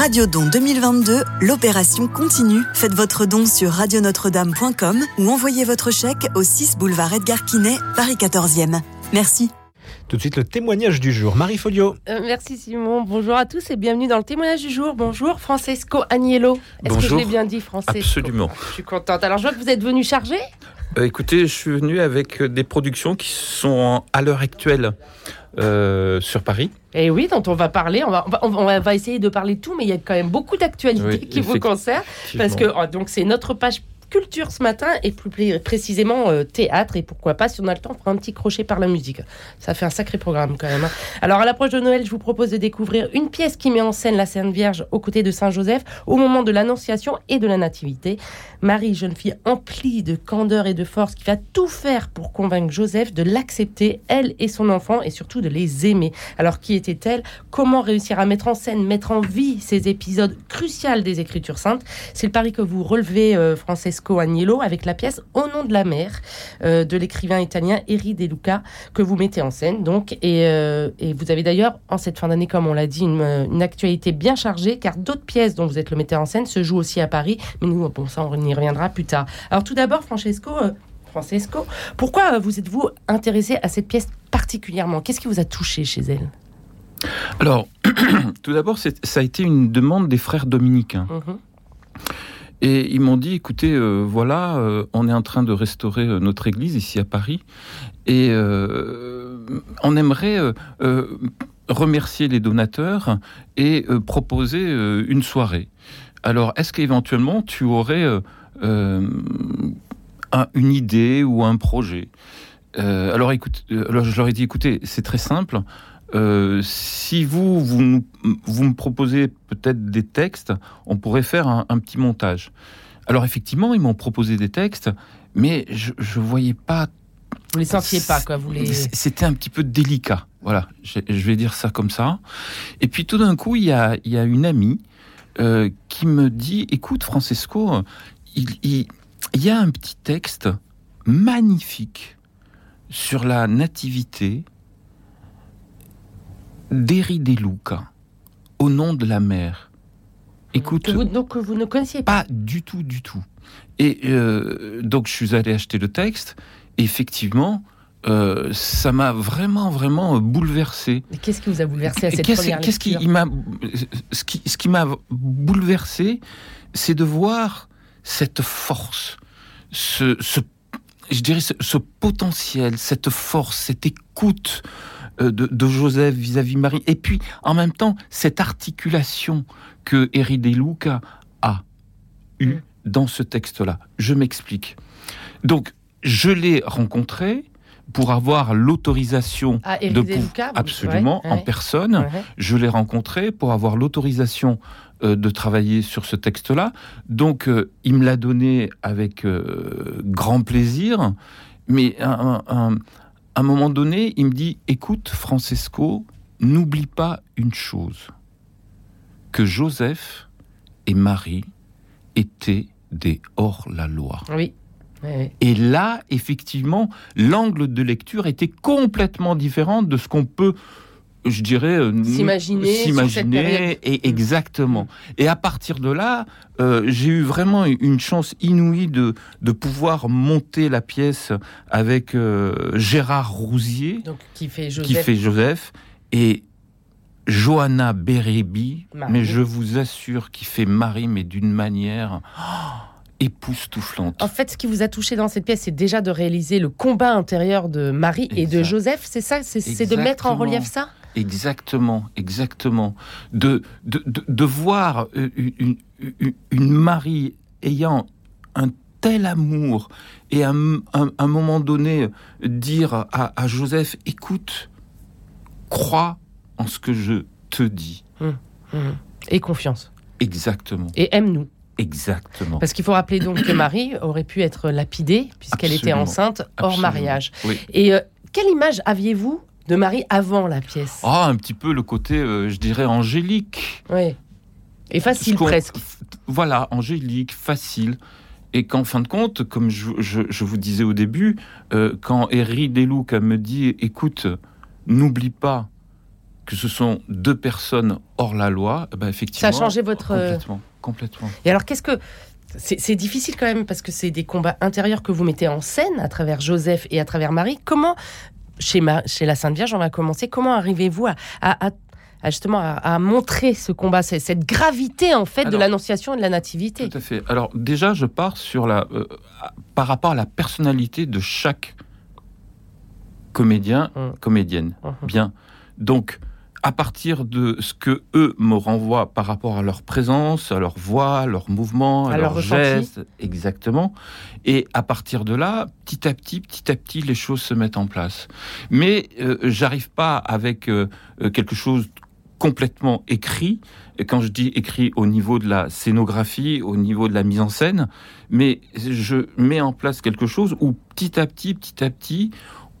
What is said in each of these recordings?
Radio Don 2022, l'opération continue. Faites votre don sur radionotre-dame.com ou envoyez votre chèque au 6 boulevard Edgar Quinet, Paris 14e. Merci. Tout de suite, le témoignage du jour. Marie Folio. Euh, merci Simon. Bonjour à tous et bienvenue dans le témoignage du jour. Bonjour Francesco Agnello. Est-ce que je l'ai bien dit, Francesco? Absolument. Je suis contente. Alors je vois que vous êtes venu charger euh, Écoutez, je suis venu avec des productions qui sont à l'heure actuelle euh, sur Paris. Et eh oui, dont on va parler. On va, on va, essayer de parler de tout, mais il y a quand même beaucoup d'actualités qui vous concernent. Parce que oh, donc c'est notre page culture ce matin et plus précisément euh, théâtre et pourquoi pas si on a le temps on un petit crochet par la musique. Ça fait un sacré programme quand même. Hein. Alors à l'approche de Noël, je vous propose de découvrir une pièce qui met en scène la Sainte Vierge aux côtés de Saint Joseph au moment de l'Annonciation et de la Nativité. Marie, jeune fille emplie de candeur et de force qui va tout faire pour convaincre Joseph de l'accepter, elle et son enfant et surtout de les aimer. Alors qui était-elle? Comment réussir à mettre en scène, mettre en vie ces épisodes cruciaux des Écritures saintes? C'est le pari que vous relevez, euh, Agnello avec la pièce Au nom de la mer euh, de l'écrivain italien Eri De Luca que vous mettez en scène. Donc, et, euh, et vous avez d'ailleurs, en cette fin d'année, comme on l'a dit, une, actualité bien chargée car d'autres pièces dont vous êtes le metteur en scène se jouent aussi à Paris. Mais nous, bon, ça, on y reviendra plus tard. Alors, tout d'abord, Francesco. Euh, Francesco, pourquoi vous êtes-vous intéressé à cette pièce particulièrement? Qu'est-ce qui vous a touché chez elle? Alors, tout d'abord, ça a été une demande des frères dominicains. Mhm. Et ils m'ont dit, écoutez, euh, voilà, euh, on est en train de restaurer euh, notre église ici à Paris, et on aimerait remercier les donateurs et proposer une soirée. Alors, est-ce qu'éventuellement tu aurais une idée ou un projet? Alors, écoute, alors je leur ai dit, écoutez, c'est très simple. Euh, si vous, vous, vous me proposez peut-être des textes, on pourrait faire un, petit montage. Alors effectivement, ils m'ont proposé des textes, mais je ne voyais pas... Vous les sentiez pas, quoi vous les... C'était un petit peu délicat, voilà, je, vais dire ça comme ça. Et puis tout d'un coup, il y a, y a, une amie euh, qui me dit, écoute Francesco, il, il, il y a un petit texte magnifique sur la nativité Derry Luca, au nom de la mer. Écoute, que vous, donc vous ne connaissiez pas Pas du tout, du tout. Et euh, donc je suis allé acheter le texte. effectivement, euh, ça m'a vraiment, vraiment bouleversé. Qu'est-ce qui vous a bouleversé à cette première qu'est-ce qui m'a, ce qui, ce qui m'a bouleversé, c'est de voir cette force, ce, ce je dirais, ce, potentiel, cette force, cette écoute euh, de, Joseph vis-à-vis Marie, et puis en même temps cette articulation que Eri Luca a eue mm. dans ce texte-là. Je m'explique. Donc, je l'ai rencontré pour avoir l'autorisation ah, de absolument en personne. Je l'ai rencontré pour avoir l'autorisation euh, de travailler sur ce texte-là. Donc, euh, il me l'a donné avec grand plaisir. Mais un, à un moment donné, il me dit Écoute, Francesco, n'oublie pas une chose que Joseph et Marie étaient des hors-la-loi. Oui. Et là, effectivement, l'angle de lecture était complètement différent de ce qu'on peut je dirais, euh, s'imaginer, et exactement. Et à partir de là, euh, j'ai eu vraiment une chance inouïe de de pouvoir monter la pièce avec euh, Gérard Rousier, qui fait Joseph, qui fait Joseph. Et Johanna Bérébi, mais je vous assure qu'il fait Marie, mais d'une manière. Oh, époustouflante. En fait, ce qui vous a touché dans cette pièce, c'est déjà de réaliser le combat intérieur de Marie et de Joseph, c'est ça C'est de mettre en relief ça? Exactement, exactement. De, de, de, voir euh, une, une, Marie ayant un tel amour et à un, moment donné dire à, à, Joseph, écoute, crois en ce que je te dis. Hum, hum. Et confiance. Exactement. Et aime-nous. Exactement. Parce qu'il faut rappeler donc que Marie aurait pu être lapidée puisqu'elle était enceinte hors mariage. Et euh, quelle image aviez-vous de Marie avant la pièce Ah, un petit peu le côté, euh, je dirais, angélique. Oui. Et facile presque. Voilà, angélique, facile. Et qu'en fin de compte, comme je, vous disais au début, euh, quand Eri Deluca me dit, écoute, n'oublie pas que ce sont deux personnes hors la loi, ben effectivement. Ça a changé votre. Complètement. complètement. Et alors, qu'est-ce que. C'est difficile quand même parce que c'est des combats intérieurs que vous mettez en scène à travers Joseph et à travers Marie. Comment, chez, chez la Sainte Vierge, on va commencer, comment arrivez-vous à, justement à, montrer ce combat, cette gravité en fait de l'annonciation et de la nativité? Tout à fait. Alors déjà, je pars sur la, euh, par rapport à la personnalité de chaque comédien, mmh. comédienne. Mmh. Bien. Donc, à partir de ce que eux me renvoient par rapport à leur présence, à leur voix, à leur mouvement, à, leurs gestes, exactement. Et à partir de là, petit à petit, petit à petit, les choses se mettent en place. Mais euh, j'arrive pas avec euh, euh, quelque chose complètement écrit. Et quand je dis écrit au niveau de la scénographie, au niveau de la mise en scène, mais je mets en place quelque chose où petit à petit, petit à petit,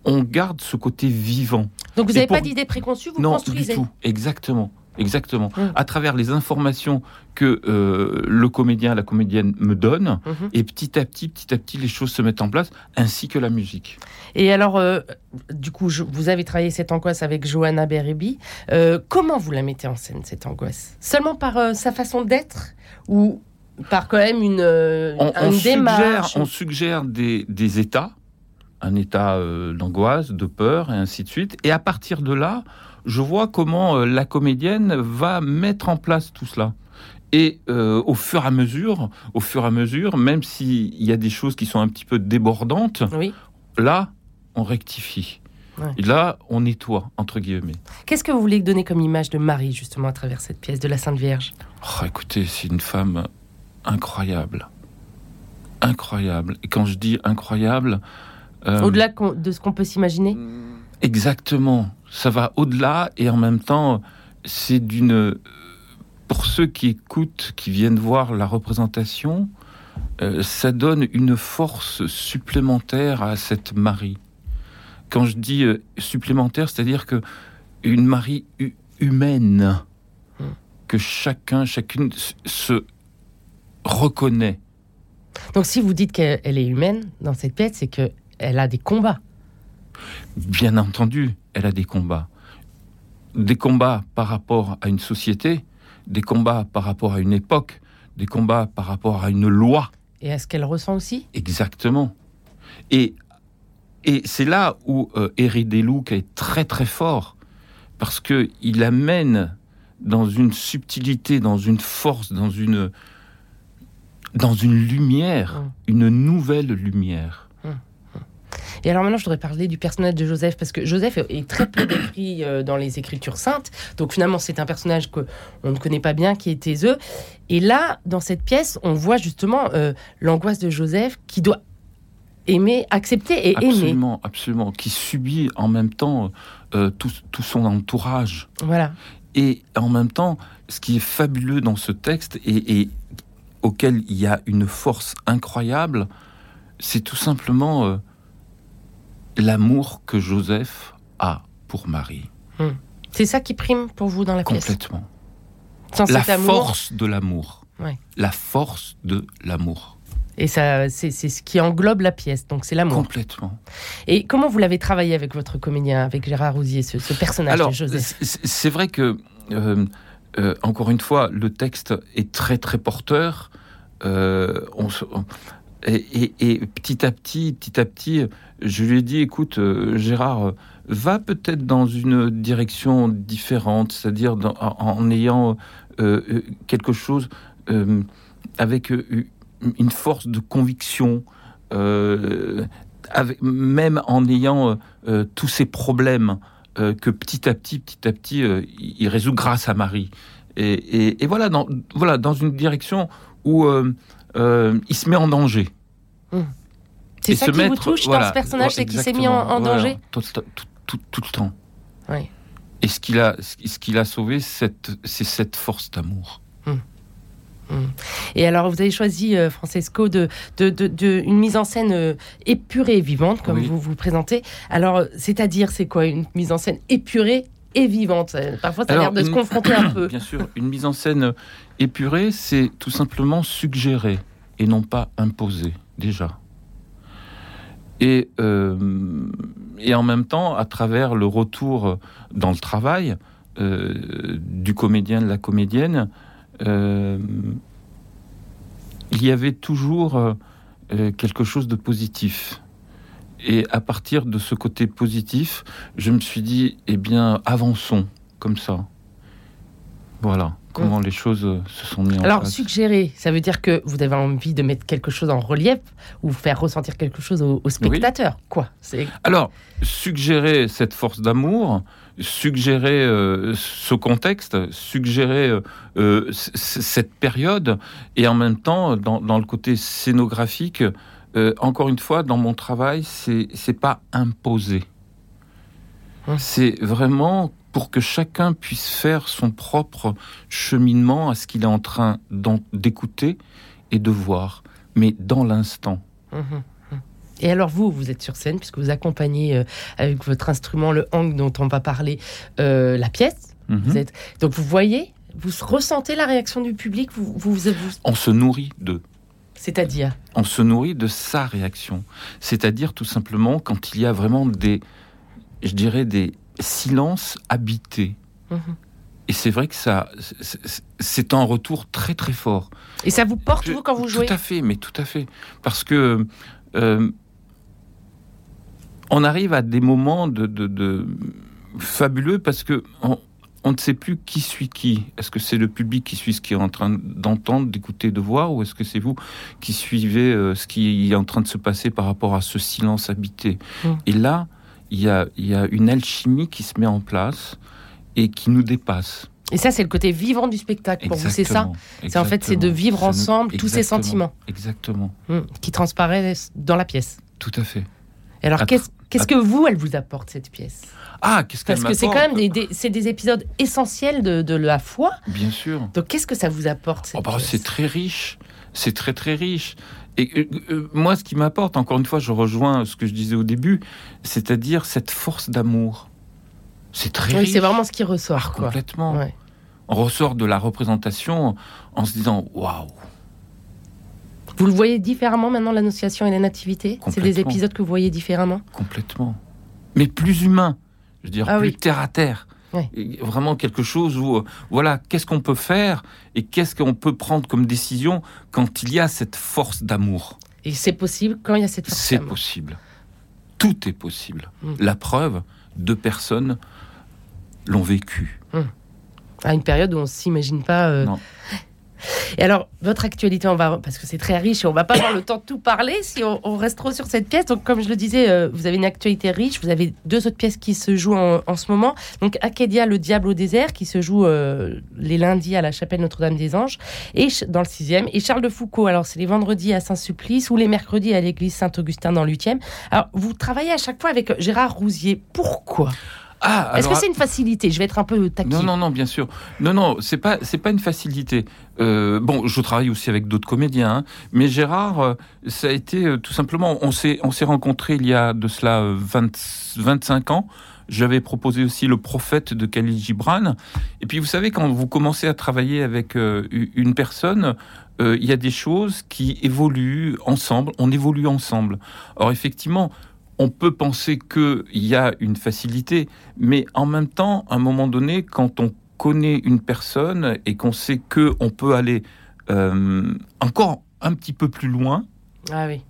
on garde ce côté vivant. Donc vous n'avez pas d'idée préconçue, vous non, construisez du tout. Exactement. Exactement. Hum. À travers les informations que euh, le comédien, la comédienne me donne, mhm. et petit à petit, petit à petit, les choses se mettent en place, ainsi que la musique. Et alors, euh, du coup, vous avez travaillé cette angoisse avec Johanna Berebi. Euh, comment vous la mettez en scène, cette angoisse? Seulement par sa façon d'être ou par quand même une, démarche? On suggère des, des états un état euh, d'angoisse, de peur, et ainsi de suite. Et à partir de là, je vois comment euh, la comédienne va mettre en place tout cela. Et euh, au fur et à mesure, au fur et à mesure, même s'il y a des choses qui sont un petit peu débordantes, là, on rectifie. Et là, on nettoie, entre guillemets. Qu'est-ce que vous voulez donner comme image de Marie, justement, à travers cette pièce de la Sainte Vierge? Oh, Écoutez, c'est une femme incroyable. Incroyable. Et quand je dis incroyable, au-delà de ce qu'on peut s'imaginer Exactement. Ça va au-delà et en même temps, c'est d'une. Pour ceux qui écoutent, qui viennent voir la représentation, euh, ça donne une force supplémentaire à cette Marie. Quand je dis euh, supplémentaire, c'est-à-dire que une Marie humaine, hmm. que chacun, chacune se reconnaît. Donc si vous dites qu'elle est humaine dans cette pièce, c'est que elle a des combats. Bien entendu, elle a des combats. Des combats par rapport à une société, des combats par rapport à une époque, des combats par rapport à une loi. Et à ce qu'elle ressent aussi Exactement. Et, et c'est là où euh, Eric est très très fort, parce qu'il amène dans une subtilité, dans une force, dans une, dans une lumière, hum. une nouvelle lumière. Et alors maintenant, je voudrais parler du personnage de Joseph, parce que Joseph est très peu décrit euh, dans les Écritures saintes. Donc finalement, c'est un personnage que on ne connaît pas bien, qui est Théseux. Et là, dans cette pièce, on voit justement euh, l'angoisse de Joseph qui doit aimer, accepter et aimer. Absolument, absolument. Qui subit en même temps euh, tout, son entourage. Voilà. Et en même temps, ce qui est fabuleux dans ce texte et, et auquel il y a une force incroyable, c'est tout simplement l'amour que Joseph a pour Marie. Hmm. C'est ça qui prime pour vous dans la pièce? Complètement. la force de l'amour. La force de l'amour. Et ça, c'est ce qui englobe la pièce, donc c'est l'amour. Complètement. Et comment vous l'avez travaillé avec votre comédien, avec Gérard Rousier, ce, personnage de Joseph? C'est vrai que, euh, euh, encore une fois, le texte est très très porteur. Euh, on, et, petit à petit, petit à petit, je lui ai dit, écoute, euh, Gérard, va peut-être dans une direction différente, c'est-à-dire en, ayant euh, euh, quelque chose avec une force de conviction, même en ayant tous ces problèmes que petit à petit, petit à petit, il résout grâce à Marie. Et, voilà, dans, voilà, dans une direction où il se met en danger. Hum. C'est ça qui vous touche dans ce personnage, c'est qu'il s'est mis en, danger tout, le temps. Et ce qu'il a, ce qu'il a sauvé, c'est cette force d'amour. Hum. Hum. Et alors, vous avez choisi, euh, Francesco, de, de, une mise en scène euh, épurée et vivante, comme vous vous présentez. Alors, c'est-à-dire, c'est quoi une mise en scène épurée et vivante? Parfois, ça a l'air de se confronter un peu. Bien sûr, une mise en scène épurée, c'est tout simplement suggérer et non pas imposer, déjà. Euh, et, en même temps, à travers le retour dans le travail, du comédien, de la comédienne, il y avait toujours quelque chose de positif. Et à partir de ce côté positif, je me suis dit, eh bien, avançons comme ça. Voilà comment les choses euh, se sont mises en Alors, suggérer, ça veut dire que vous avez envie de mettre quelque chose en relief ou faire ressentir quelque chose au, spectateur. Quoi Alors, suggérer cette force d'amour, suggérer euh, ce contexte, suggérer euh, cette période, et en même temps, dans, le côté scénographique, encore une fois, dans mon travail, c'est pas imposé. Hein c'est vraiment pour que chacun puisse faire son propre cheminement à ce qu'il est en train d'écouter et de voir, mais dans l'instant. Mmh, mmh. Et alors vous, vous êtes sur scène puisque vous accompagnez euh, avec votre instrument, le hang dont on va parler, euh, la pièce. Mmh. Vous êtes... Donc vous voyez, vous ressentez la réaction du public vous, vous, vous... On se nourrit d'eux. C'est-à-dire? On se nourrit de sa réaction. C'est-à-dire tout simplement quand il y a vraiment des, je dirais, des, silence habité. Mhm. Et c'est vrai que ça, c'est un retour très très fort. Et ça vous porte vous quand vous jouez Tout à fait, mais tout à fait, parce que euh, on arrive à des moments de, fabuleux parce que on, ne sait plus qui suit qui. Est-ce que c'est le public qui suit ce qui est en train d'entendre, d'écouter, de voir, ou est-ce que c'est vous qui suivez euh, ce qui est en train de se passer par rapport à ce silence habité? Mm. Et là, il y a, une alchimie qui se met en place et qui nous dépasse. Et ça, c'est le côté vivant du spectacle pour vous, c'est ça C'est en fait, c'est de vivre ensemble tous ces sentiments. Exactement. Hum, qui transparaissent dans la pièce. Tout à fait. Et alors, qu'est-ce que vous, elle vous apporte, cette pièce? Ah, qu'est-ce qu'elle Parce que c'est quand même des, c'est des épisodes essentiels de, la foi. Bien sûr. Donc, qu'est-ce que ça vous apporte cette oh, bah, C'est très riche. C'est très, très riche. Et euh, euh, moi, ce qui m'apporte, encore une fois, je rejoins ce que je disais au début, c'est-à-dire cette force d'amour. C'est très oui, c'est vraiment ce qui ressort. Ah, complètement. On ressort de la représentation en se disant waouh. Vous le voyez différemment maintenant, l'Annonciation et la Nativité? C'est des épisodes que vous voyez différemment? Complètement. Mais plus humain. Je veux dire, ah plus terre à terre. Vraiment quelque chose où, euh, voilà, qu'est-ce qu'on peut faire et qu'est-ce qu'on peut prendre comme décision quand il y a cette force d'amour? Et c'est possible quand il y a cette force C'est possible. Tout est possible. Hmm. La preuve, deux personnes l'ont vécu. Hmm. À une période où on ne s'imagine pas. Euh, non. Et alors, votre actualité, on va, parce que c'est très riche et on va pas avoir le temps de tout parler si on, reste trop sur cette pièce. Donc, comme je le disais, euh, vous avez une actualité riche. Vous avez deux autres pièces qui se jouent en, ce moment. Donc, Acadia, le diable au désert, qui se joue euh, les lundis à la chapelle Notre-Dame des Anges, et dans le sixième. Et Charles de Foucault, alors c'est les vendredis à Saint-Sulpice ou les mercredis à l'église Saint-Augustin dans le huitième. Alors, vous travaillez à chaque fois avec Gérard Rousier. Pourquoi? Ah, Est-ce que c'est une facilité? Je vais être un peu taquin. Non, non, non, bien sûr. Non, non, c'est pas, c'est pas une facilité. Euh, bon, je travaille aussi avec d'autres comédiens, hein, mais Gérard, euh, ça a été euh, tout simplement, on s'est, on s'est rencontrés il y a de cela 20, 25 ans. J'avais proposé aussi le prophète de Khalil Gibran. Et puis, vous savez, quand vous commencez à travailler avec une personne, il y a des choses qui évoluent ensemble. On évolue ensemble. Or, effectivement, on peut penser qu'il y a une facilité, mais en même temps, à un moment donné, quand on connaît une personne et qu'on sait que on peut aller euh, encore un petit peu plus loin, ah oui,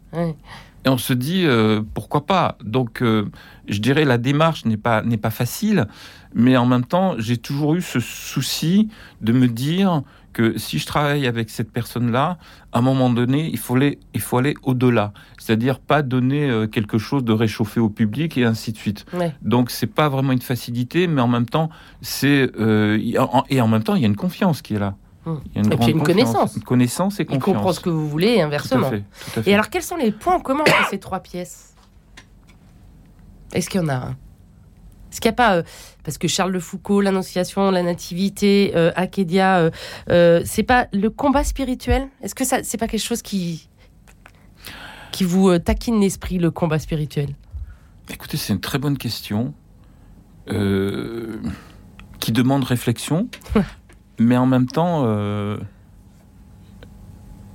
et on se dit euh, pourquoi pas? Donc, euh, je dirais la démarche n'est pas n'est pas facile, mais en même temps, j'ai toujours eu ce souci de me dire que si je travaille avec cette personne-là, à un moment donné, il faut aller, il faut aller au-delà. C'est-à-dire pas donner euh, quelque chose de réchauffé au public et ainsi de suite. Donc c'est pas vraiment une facilité, mais en même temps, c'est euh, et en même temps, il y a une confiance qui est là. Il y a une et puis une connaissance. Une connaissance et confiance. Il comprend ce que vous voulez et inversement. Et alors, quels sont les points communs entre ces trois pièces? Est-ce qu'il y en a un? Est-ce qu'il n'y a pas, euh, parce que Charles de Foucault, l'Annonciation, la Nativité, euh, Akedia, euh, euh, c'est pas le combat spirituel? Est-ce que ça, c'est pas quelque chose qui, qui vous taquine l'esprit, le combat spirituel? Écoutez, c'est une très bonne question qui demande réflexion, mais en même temps,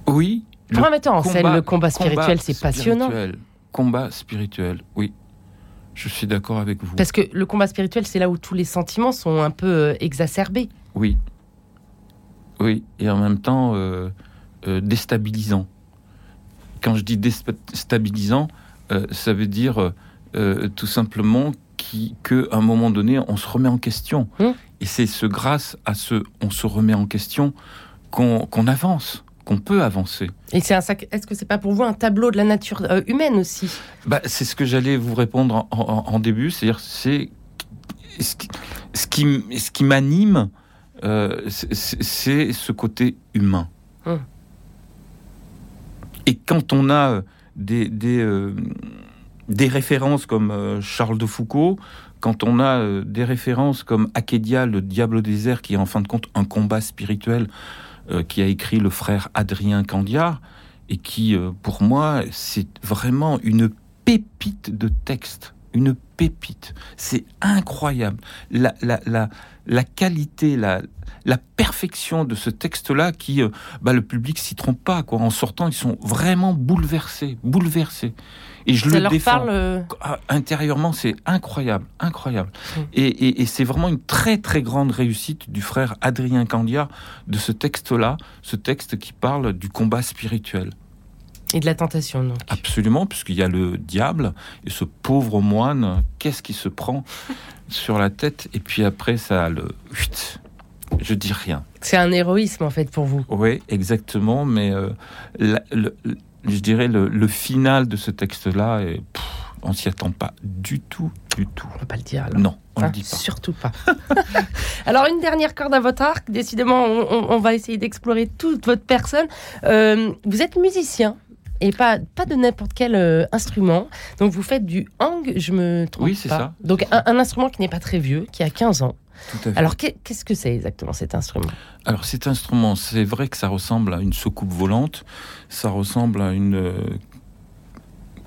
oui. Pour un metteur en scène, le combat spirituel, c'est passionnant. Combat spirituel, oui. Je suis d'accord avec vous. Parce que le combat spirituel, c'est là où tous les sentiments sont un peu euh, exacerbés. Oui. Oui, et en même temps euh, euh, déstabilisant. Quand je dis déstabilisant, ça veut dire tout simplement qu'à un moment donné, on se remet en question. Hum. Et c'est ce grâce à ce on se remet en question qu'on avance qu'on peut avancer. Et c'est un sac... Est-ce que c'est pas pour vous un tableau de la nature euh, humaine aussi? Bah, c'est ce que j'allais vous répondre en, début, c'est-à-dire c'est ce qui, ce qui, m'anime, euh, c'est ce côté humain. Hum. Et quand on a euh, des, des, références comme Charles de Foucault, quand on a des références comme Akédia, le diable au désert, qui est en fin de compte un combat spirituel euh, qui a écrit le frère Adrien Candiard, et qui, euh, pour moi, c'est vraiment une pépite de texte. Une pépite. C'est incroyable. La, la, la, la qualité, la, la perfection de ce texte-là qui, euh, bah, le public s'y trompe pas. Quoi. En sortant, ils sont vraiment bouleversés, bouleversés. Et je le défends. Parle... Euh, ah, intérieurement, c'est incroyable, incroyable. Mmh. Et, c'est vraiment une très très grande réussite du frère Adrien Candia de ce texte-là, ce texte qui parle du combat spirituel. Et de la tentation, donc. Absolument, puisqu'il y a le diable et ce pauvre moine, qu'est-ce qui se prend sur la tête? Et puis après, ça le. Je dis rien. C'est un héroïsme en fait pour vous. Oui, exactement. Mais euh, je dirais le, final de ce texte-là, et, on s'y attend pas du tout, du tout. On peut pas le dire. Non, on ne le dit pas. Surtout pas. alors une dernière corde à votre arc. Décidément, on, va essayer d'explorer toute votre personne. Euh, vous êtes musicien et pas, pas de n'importe quel euh, instrument. Donc vous faites du hang, je me trompe Oui, c'est ça. Donc un, un, instrument qui n'est pas très vieux, qui a 15 ans. Alors, qu'est-ce que c'est exactement cet instrument? Alors, cet instrument, c'est vrai que ça ressemble à une soucoupe volante. Ça ressemble à une. Euh,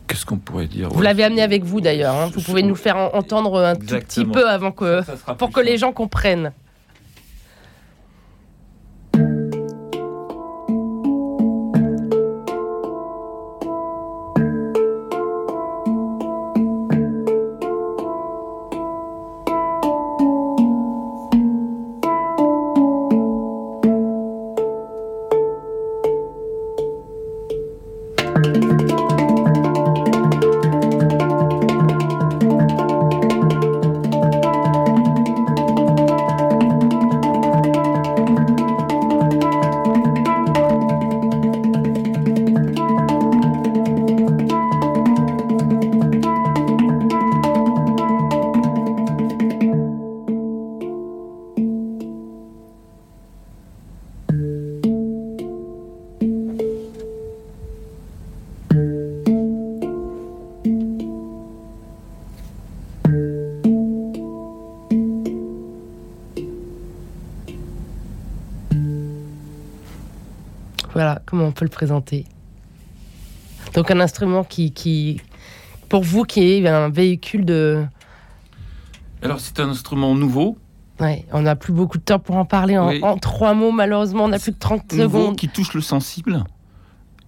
qu'est-ce qu'on pourrait dire? Vous l'avez amené avec vous d'ailleurs. Hein. Vous pouvez nous faire entendre un tout petit peu avant que, pour que les gens comprennent. Voilà comment on peut le présenter. Donc un instrument qui, pour vous, qui est un véhicule de... Alors c'est un instrument nouveau. Ouais, on n'a plus beaucoup de temps pour en parler en, trois mots, malheureusement, on n'a plus de 30 nouveau, secondes. Qui touche le sensible.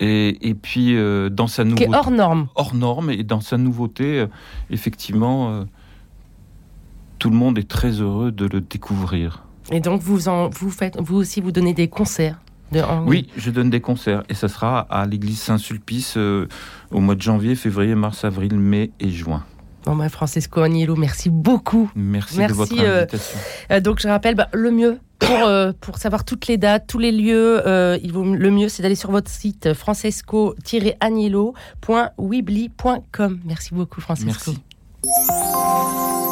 Et, et puis euh, dans sa nouveauté. Qui est hors norme. Hors norme, et dans sa nouveauté, euh, effectivement, euh, tout le monde est très heureux de le découvrir. Et donc vous, en, vous, faites, vous aussi, vous donnez des concerts oui, je donne des concerts et ça sera à l'église Saint-Sulpice au mois de janvier, février, mars, avril, mai et juin. Bah, Francesco Agnello, merci beaucoup. Merci, de votre euh, invitation. Euh, donc, je rappelle, bah, le mieux pour, pour savoir toutes les dates, tous les lieux, il vaut, le mieux, c'est d'aller sur votre site francesco-agnello.weebly.com. Merci beaucoup, Francesco. Merci.